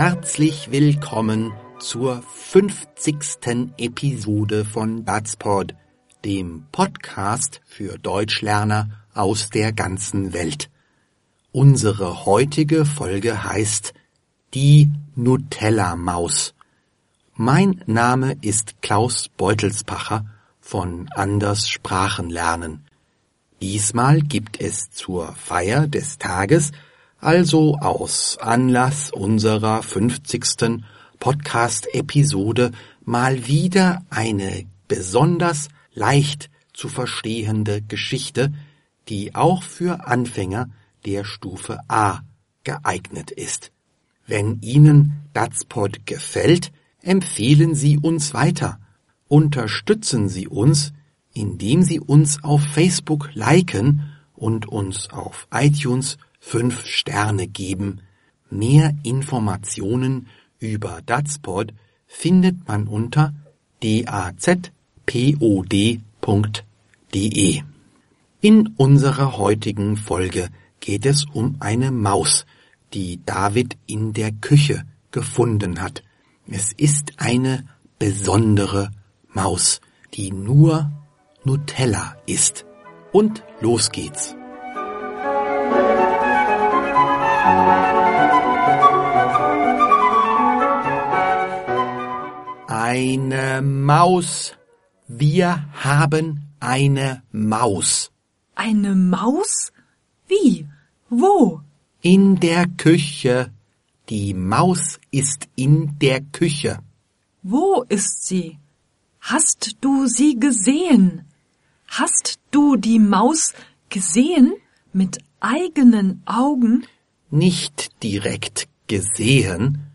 Herzlich willkommen zur 50. Episode von Datsport, dem Podcast für Deutschlerner aus der ganzen Welt. Unsere heutige Folge heißt Die Nutella-Maus. Mein Name ist Klaus Beutelspacher von Anders Sprachenlernen. Diesmal gibt es zur Feier des Tages, also aus Anlass unserer 50. Podcast-Episode, mal wieder eine besonders leicht zu verstehende Geschichte, die auch für Anfänger der Stufe A geeignet ist. Wenn Ihnen Datspot gefällt, empfehlen Sie uns weiter. Unterstützen Sie uns, indem Sie uns auf Facebook liken und uns auf iTunes fünf Sterne geben. Mehr Informationen über Datspod findet man unter dazpod.de. In unserer heutigen Folge geht es um eine Maus, die David in der Küche gefunden hat. Es ist eine besondere Maus, die nur Nutella isst. Und los geht's. Eine Maus. Wir haben eine Maus. Eine Maus? Wie? Wo? In der Küche. Die Maus ist in der Küche. Wo ist sie? Hast du sie gesehen? Hast du die Maus gesehen mit eigenen Augen? Nicht direkt gesehen,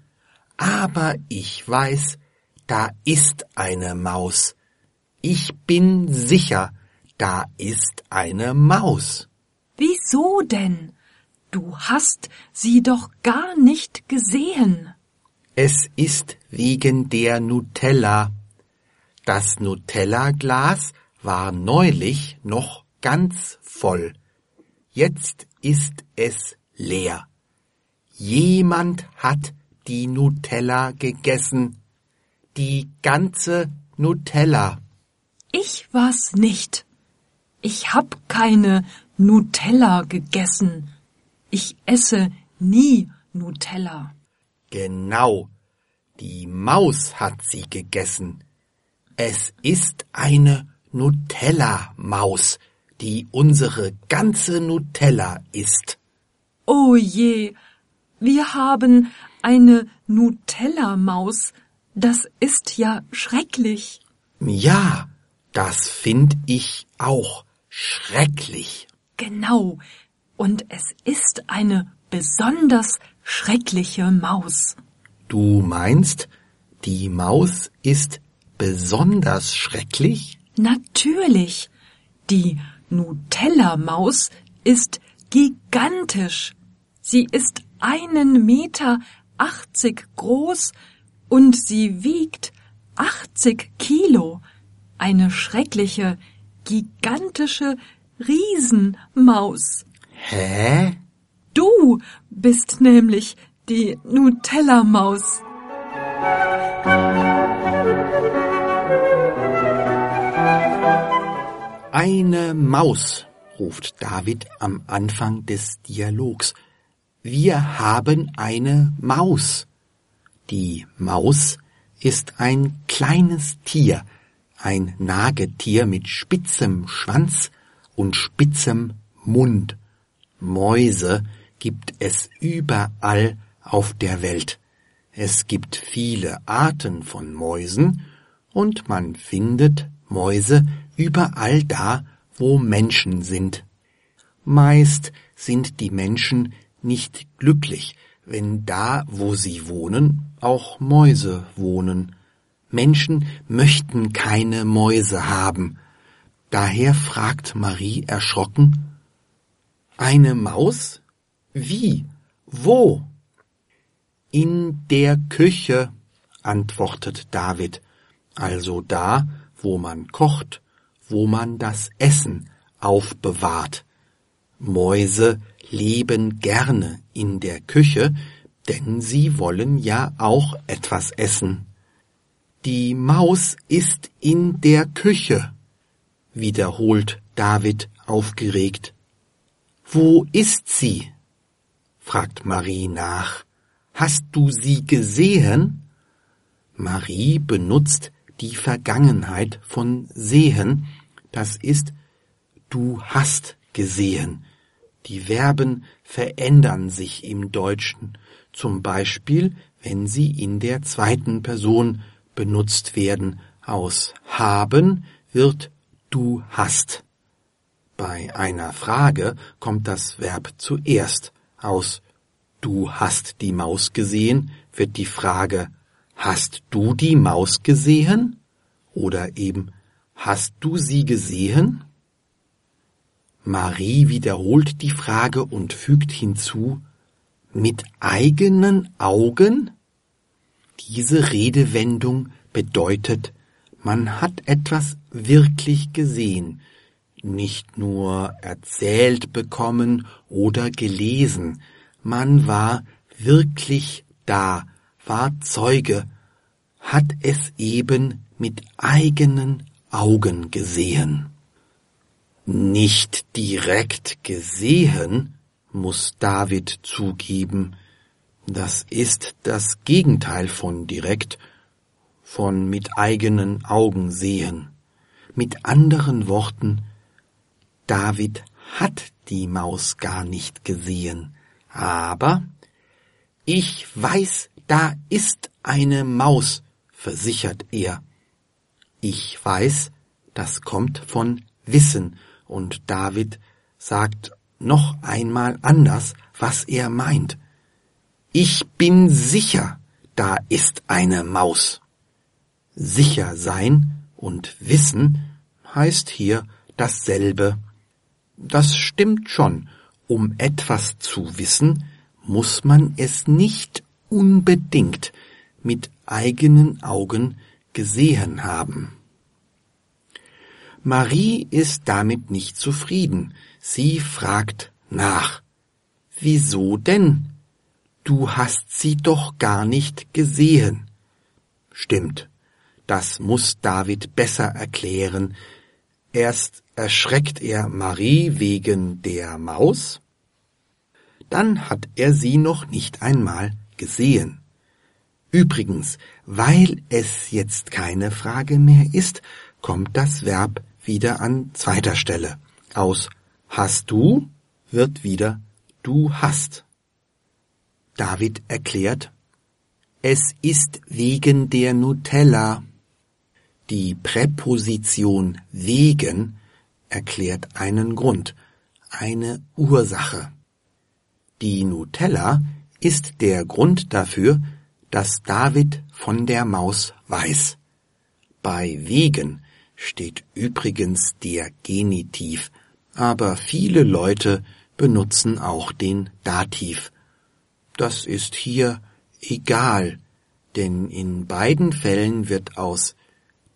aber ich weiß, da ist eine Maus. Ich bin sicher, da ist eine Maus. Wieso denn? Du hast sie doch gar nicht gesehen. Es ist wegen der Nutella. Das Nutella-Glas war neulich noch ganz voll. Jetzt ist es leer. Jemand hat die Nutella gegessen. Die ganze Nutella. Ich war's nicht. Ich hab keine Nutella gegessen. Ich esse nie Nutella. Genau. Die Maus hat sie gegessen. Es ist eine Nutella-Maus, die unsere ganze Nutella isst. Oh je, wir haben eine Nutella-Maus. Das ist ja schrecklich. Ja, das find ich auch schrecklich. Genau. Und es ist eine besonders schreckliche Maus. Du meinst, die Maus ist besonders schrecklich? Natürlich. Die Nutella-Maus ist gigantisch. Sie ist einen Meter achtzig groß und sie wiegt achtzig Kilo. Eine schreckliche, gigantische Riesenmaus. Hä? Du bist nämlich die Nutella-Maus. Eine Maus, ruft David am Anfang des Dialogs. Wir haben eine Maus. Die Maus ist ein kleines Tier, ein Nagetier mit spitzem Schwanz und spitzem Mund. Mäuse gibt es überall auf der Welt. Es gibt viele Arten von Mäusen und man findet Mäuse überall da, wo Menschen sind. Meist sind die Menschen nicht glücklich, wenn da, wo sie wohnen, auch Mäuse wohnen. Menschen möchten keine Mäuse haben. Daher fragt Marie erschrocken, eine Maus? Wie? Wo? In der Küche, antwortet David, also da, wo man kocht, wo man das Essen aufbewahrt. Mäuse leben gerne in der Küche, denn sie wollen ja auch etwas essen. Die Maus ist in der Küche, wiederholt David aufgeregt. Wo ist sie? fragt Marie nach. Hast du sie gesehen? Marie benutzt die Vergangenheit von sehen, das ist du hast gesehen. Die Verben verändern sich im Deutschen, zum Beispiel wenn sie in der zweiten Person benutzt werden. Aus haben wird du hast. Bei einer Frage kommt das Verb zuerst. Aus du hast die Maus gesehen wird die Frage Hast du die Maus gesehen? Oder eben Hast du sie gesehen? Marie wiederholt die Frage und fügt hinzu Mit eigenen Augen? Diese Redewendung bedeutet, man hat etwas wirklich gesehen, nicht nur erzählt bekommen oder gelesen, man war wirklich da, war Zeuge, hat es eben mit eigenen Augen gesehen. Nicht direkt gesehen, muss David zugeben, das ist das Gegenteil von direkt, von mit eigenen Augen sehen. Mit anderen Worten, David hat die Maus gar nicht gesehen, aber ich weiß, da ist eine Maus, versichert er. Ich weiß, das kommt von Wissen, und David sagt noch einmal anders, was er meint. Ich bin sicher, da ist eine Maus. Sicher sein und wissen heißt hier dasselbe. Das stimmt schon. Um etwas zu wissen, muss man es nicht unbedingt mit eigenen Augen gesehen haben. Marie ist damit nicht zufrieden. Sie fragt nach. Wieso denn? Du hast sie doch gar nicht gesehen. Stimmt, das muss David besser erklären. Erst erschreckt er Marie wegen der Maus, dann hat er sie noch nicht einmal gesehen. Übrigens, weil es jetzt keine Frage mehr ist, kommt das Verb wieder an zweiter Stelle. Aus hast du wird wieder du hast. David erklärt, es ist wegen der Nutella. Die Präposition wegen erklärt einen Grund, eine Ursache. Die Nutella ist der Grund dafür, dass David von der Maus weiß. Bei wegen steht übrigens der Genitiv, aber viele Leute benutzen auch den Dativ. Das ist hier egal, denn in beiden Fällen wird aus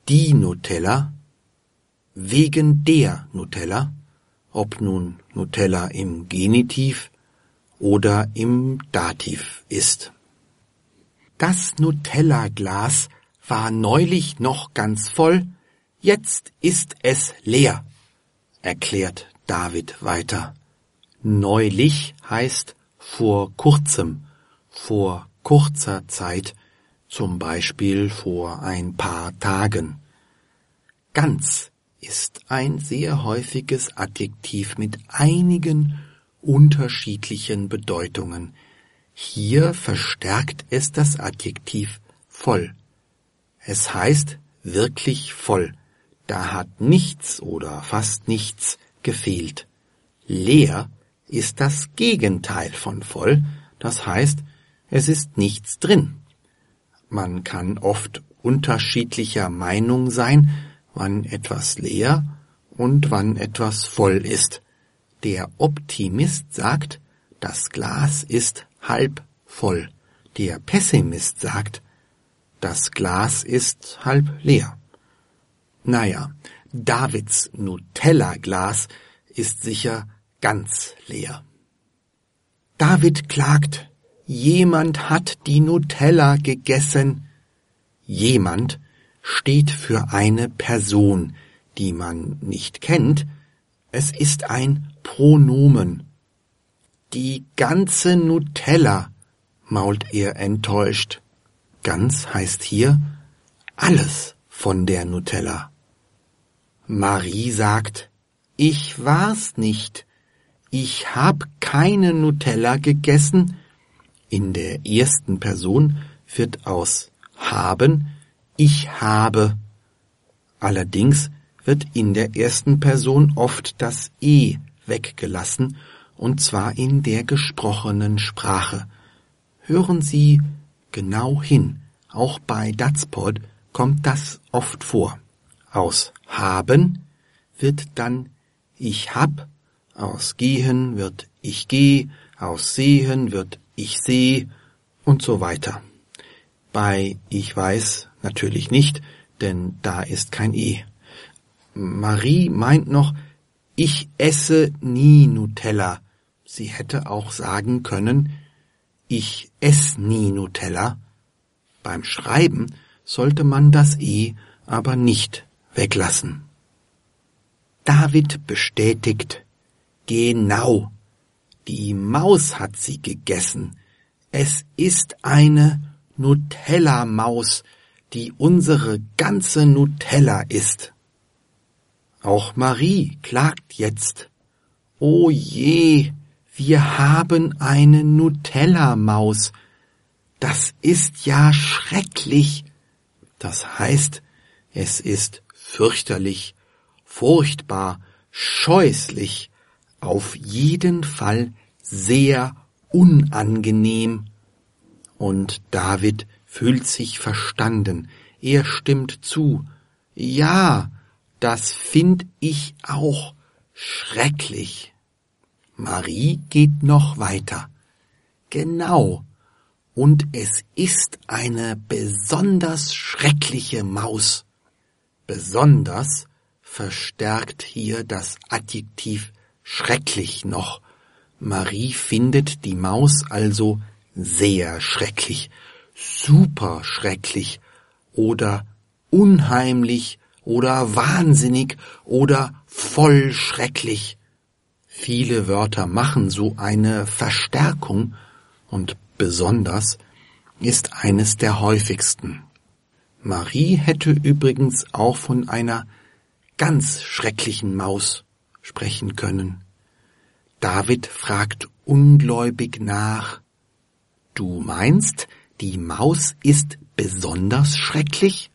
die Nutella wegen der Nutella, ob nun Nutella im Genitiv oder im Dativ ist. Das Nutella-Glas war neulich noch ganz voll, jetzt ist es leer, erklärt David weiter. Neulich heißt vor kurzem, vor kurzer Zeit, zum Beispiel vor ein paar Tagen. Ganz ist ein sehr häufiges Adjektiv mit einigen unterschiedlichen Bedeutungen. Hier verstärkt es das Adjektiv voll. Es heißt wirklich voll. Da hat nichts oder fast nichts gefehlt. Leer ist das Gegenteil von voll, das heißt, es ist nichts drin. Man kann oft unterschiedlicher Meinung sein, wann etwas leer und wann etwas voll ist. Der Optimist sagt, das Glas ist halb voll. Der Pessimist sagt, das Glas ist halb leer. Naja, Davids Nutella-Glas ist sicher ganz leer. David klagt, jemand hat die Nutella gegessen. Jemand steht für eine Person, die man nicht kennt. Es ist ein Pronomen. Die ganze Nutella, mault er enttäuscht. Ganz heißt hier alles von der Nutella. Marie sagt, ich war's nicht. Ich hab keine Nutella gegessen. In der ersten Person wird aus haben ich habe. Allerdings wird in der ersten Person oft das e weggelassen, und zwar in der gesprochenen Sprache. Hören Sie genau hin. Auch bei Datsport kommt das oft vor. Aus haben wird dann ich hab, aus gehen wird ich geh, aus sehen wird ich seh und so weiter. Bei ich weiß natürlich nicht, denn da ist kein e. Marie meint noch, ich esse nie Nutella. Sie hätte auch sagen können, ich ess nie Nutella. Beim Schreiben sollte man das E aber nicht weglassen. David bestätigt, genau, die Maus hat sie gegessen. Es ist eine Nutella-Maus, die unsere ganze Nutella ist. Auch Marie klagt jetzt. O je, wir haben eine Nutella-Maus. Das ist ja schrecklich. Das heißt, es ist fürchterlich, furchtbar, scheußlich, auf jeden Fall sehr unangenehm. Und David fühlt sich verstanden. Er stimmt zu. Ja, das find ich auch schrecklich. Marie geht noch weiter. Genau. Und es ist eine besonders schreckliche Maus. Besonders verstärkt hier das Adjektiv schrecklich noch. Marie findet die Maus also sehr schrecklich, super schrecklich oder unheimlich oder wahnsinnig oder voll schrecklich. Viele Wörter machen so eine Verstärkung und besonders ist eines der häufigsten. Marie hätte übrigens auch von einer ganz schrecklichen Maus sprechen können. David fragt ungläubig nach. Du meinst, die Maus ist besonders schrecklich?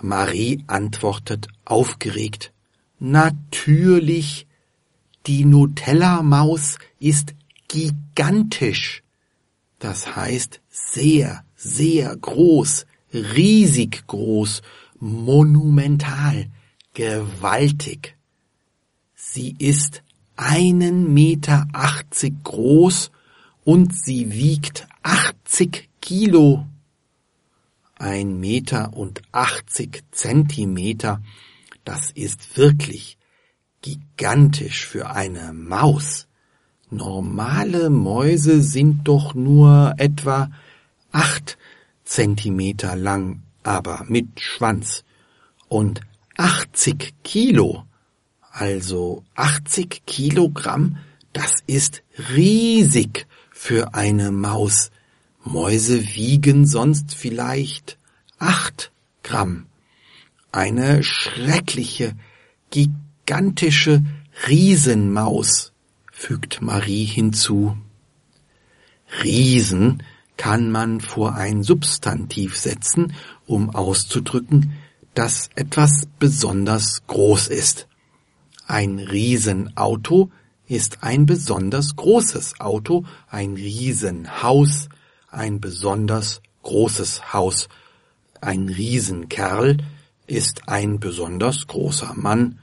Marie antwortet aufgeregt. Natürlich. Die Nutella-Maus ist gigantisch. Das heißt sehr, sehr groß, riesig groß, monumental, gewaltig. Sie ist einen Meter achtzig groß und sie wiegt achtzig Kilo ein Meter und achtzig Zentimeter, das ist wirklich gigantisch für eine Maus. Normale Mäuse sind doch nur etwa acht Zentimeter lang, aber mit Schwanz. Und achtzig Kilo, also achtzig Kilogramm, das ist riesig für eine Maus. Mäuse wiegen sonst vielleicht acht Gramm. Eine schreckliche, gigantische Riesenmaus, fügt Marie hinzu. Riesen kann man vor ein Substantiv setzen, um auszudrücken, dass etwas besonders groß ist. Ein Riesenauto ist ein besonders großes Auto, ein Riesenhaus ein besonders großes Haus. Ein Riesenkerl ist ein besonders großer Mann.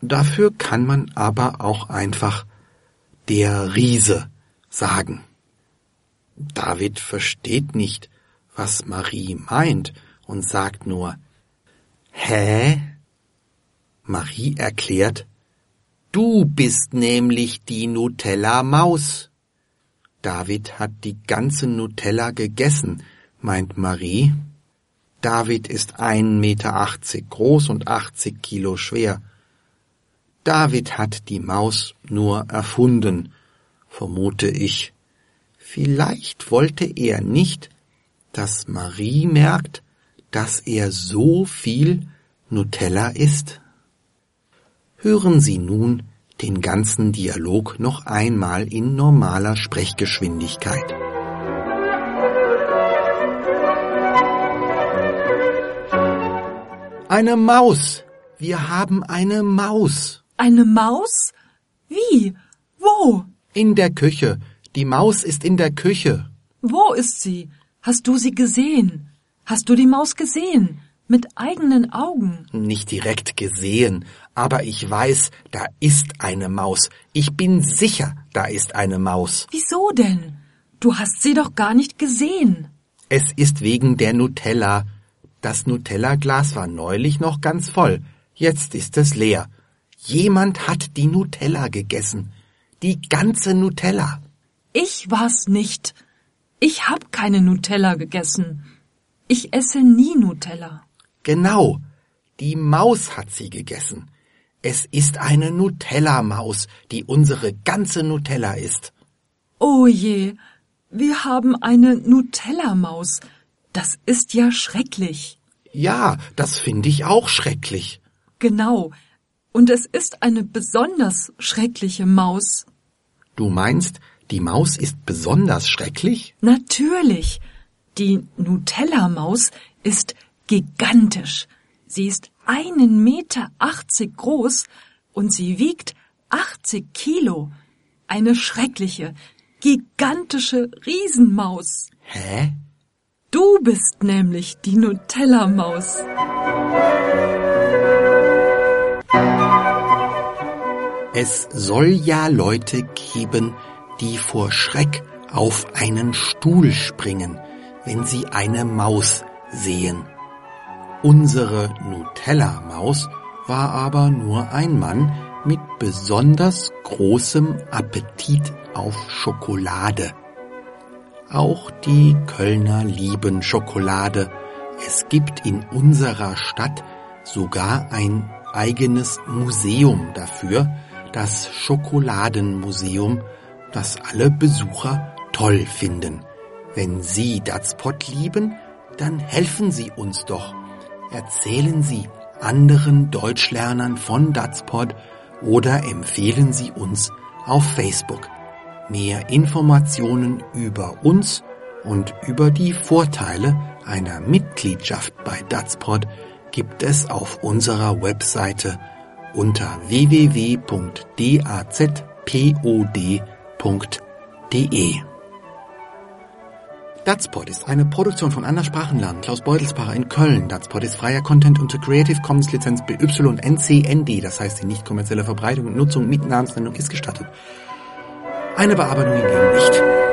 Dafür kann man aber auch einfach der Riese sagen. David versteht nicht, was Marie meint und sagt nur Hä? Marie erklärt, Du bist nämlich die Nutella Maus. David hat die ganze Nutella gegessen, meint Marie. David ist ein Meter achtzig groß und achtzig Kilo schwer. David hat die Maus nur erfunden, vermute ich. Vielleicht wollte er nicht, dass Marie merkt, dass er so viel Nutella isst. Hören Sie nun den ganzen Dialog noch einmal in normaler Sprechgeschwindigkeit. Eine Maus. Wir haben eine Maus. Eine Maus? Wie? Wo? In der Küche. Die Maus ist in der Küche. Wo ist sie? Hast du sie gesehen? Hast du die Maus gesehen? Mit eigenen Augen? Nicht direkt gesehen, aber ich weiß, da ist eine Maus. Ich bin sicher, da ist eine Maus. Wieso denn? Du hast sie doch gar nicht gesehen. Es ist wegen der Nutella. Das Nutella-Glas war neulich noch ganz voll. Jetzt ist es leer. Jemand hat die Nutella gegessen. Die ganze Nutella. Ich war's nicht. Ich hab keine Nutella gegessen. Ich esse nie Nutella. Genau. Die Maus hat sie gegessen. Es ist eine Nutella-Maus, die unsere ganze Nutella ist. Oh je, wir haben eine Nutella-Maus. Das ist ja schrecklich. Ja, das finde ich auch schrecklich. Genau. Und es ist eine besonders schreckliche Maus. Du meinst, die Maus ist besonders schrecklich? Natürlich. Die Nutella-Maus ist gigantisch. Sie ist einen Meter achtzig groß und sie wiegt 80 Kilo. Eine schreckliche, gigantische Riesenmaus. Hä? Du bist nämlich die Nutella-Maus. Es soll ja Leute geben, die vor Schreck auf einen Stuhl springen, wenn sie eine Maus sehen. Unsere Nutella-Maus war aber nur ein Mann mit besonders großem Appetit auf Schokolade. Auch die Kölner lieben Schokolade. Es gibt in unserer Stadt sogar ein eigenes Museum dafür, das Schokoladenmuseum, das alle Besucher toll finden. Wenn Sie Datspot lieben, dann helfen Sie uns doch. Erzählen Sie anderen Deutschlernern von Datspot oder empfehlen Sie uns auf Facebook. Mehr Informationen über uns und über die Vorteile einer Mitgliedschaft bei Datspot gibt es auf unserer Webseite unter www.dazpod.de. Datspot ist eine Produktion von Anna Sprachenlernen, Klaus Beutelsbacher in Köln. Datspot ist freier Content unter Creative Commons Lizenz BY-NC-ND, das heißt die nicht kommerzielle Verbreitung und Nutzung mit Namensnennung ist gestattet. Eine Bearbeitung hingegen nicht.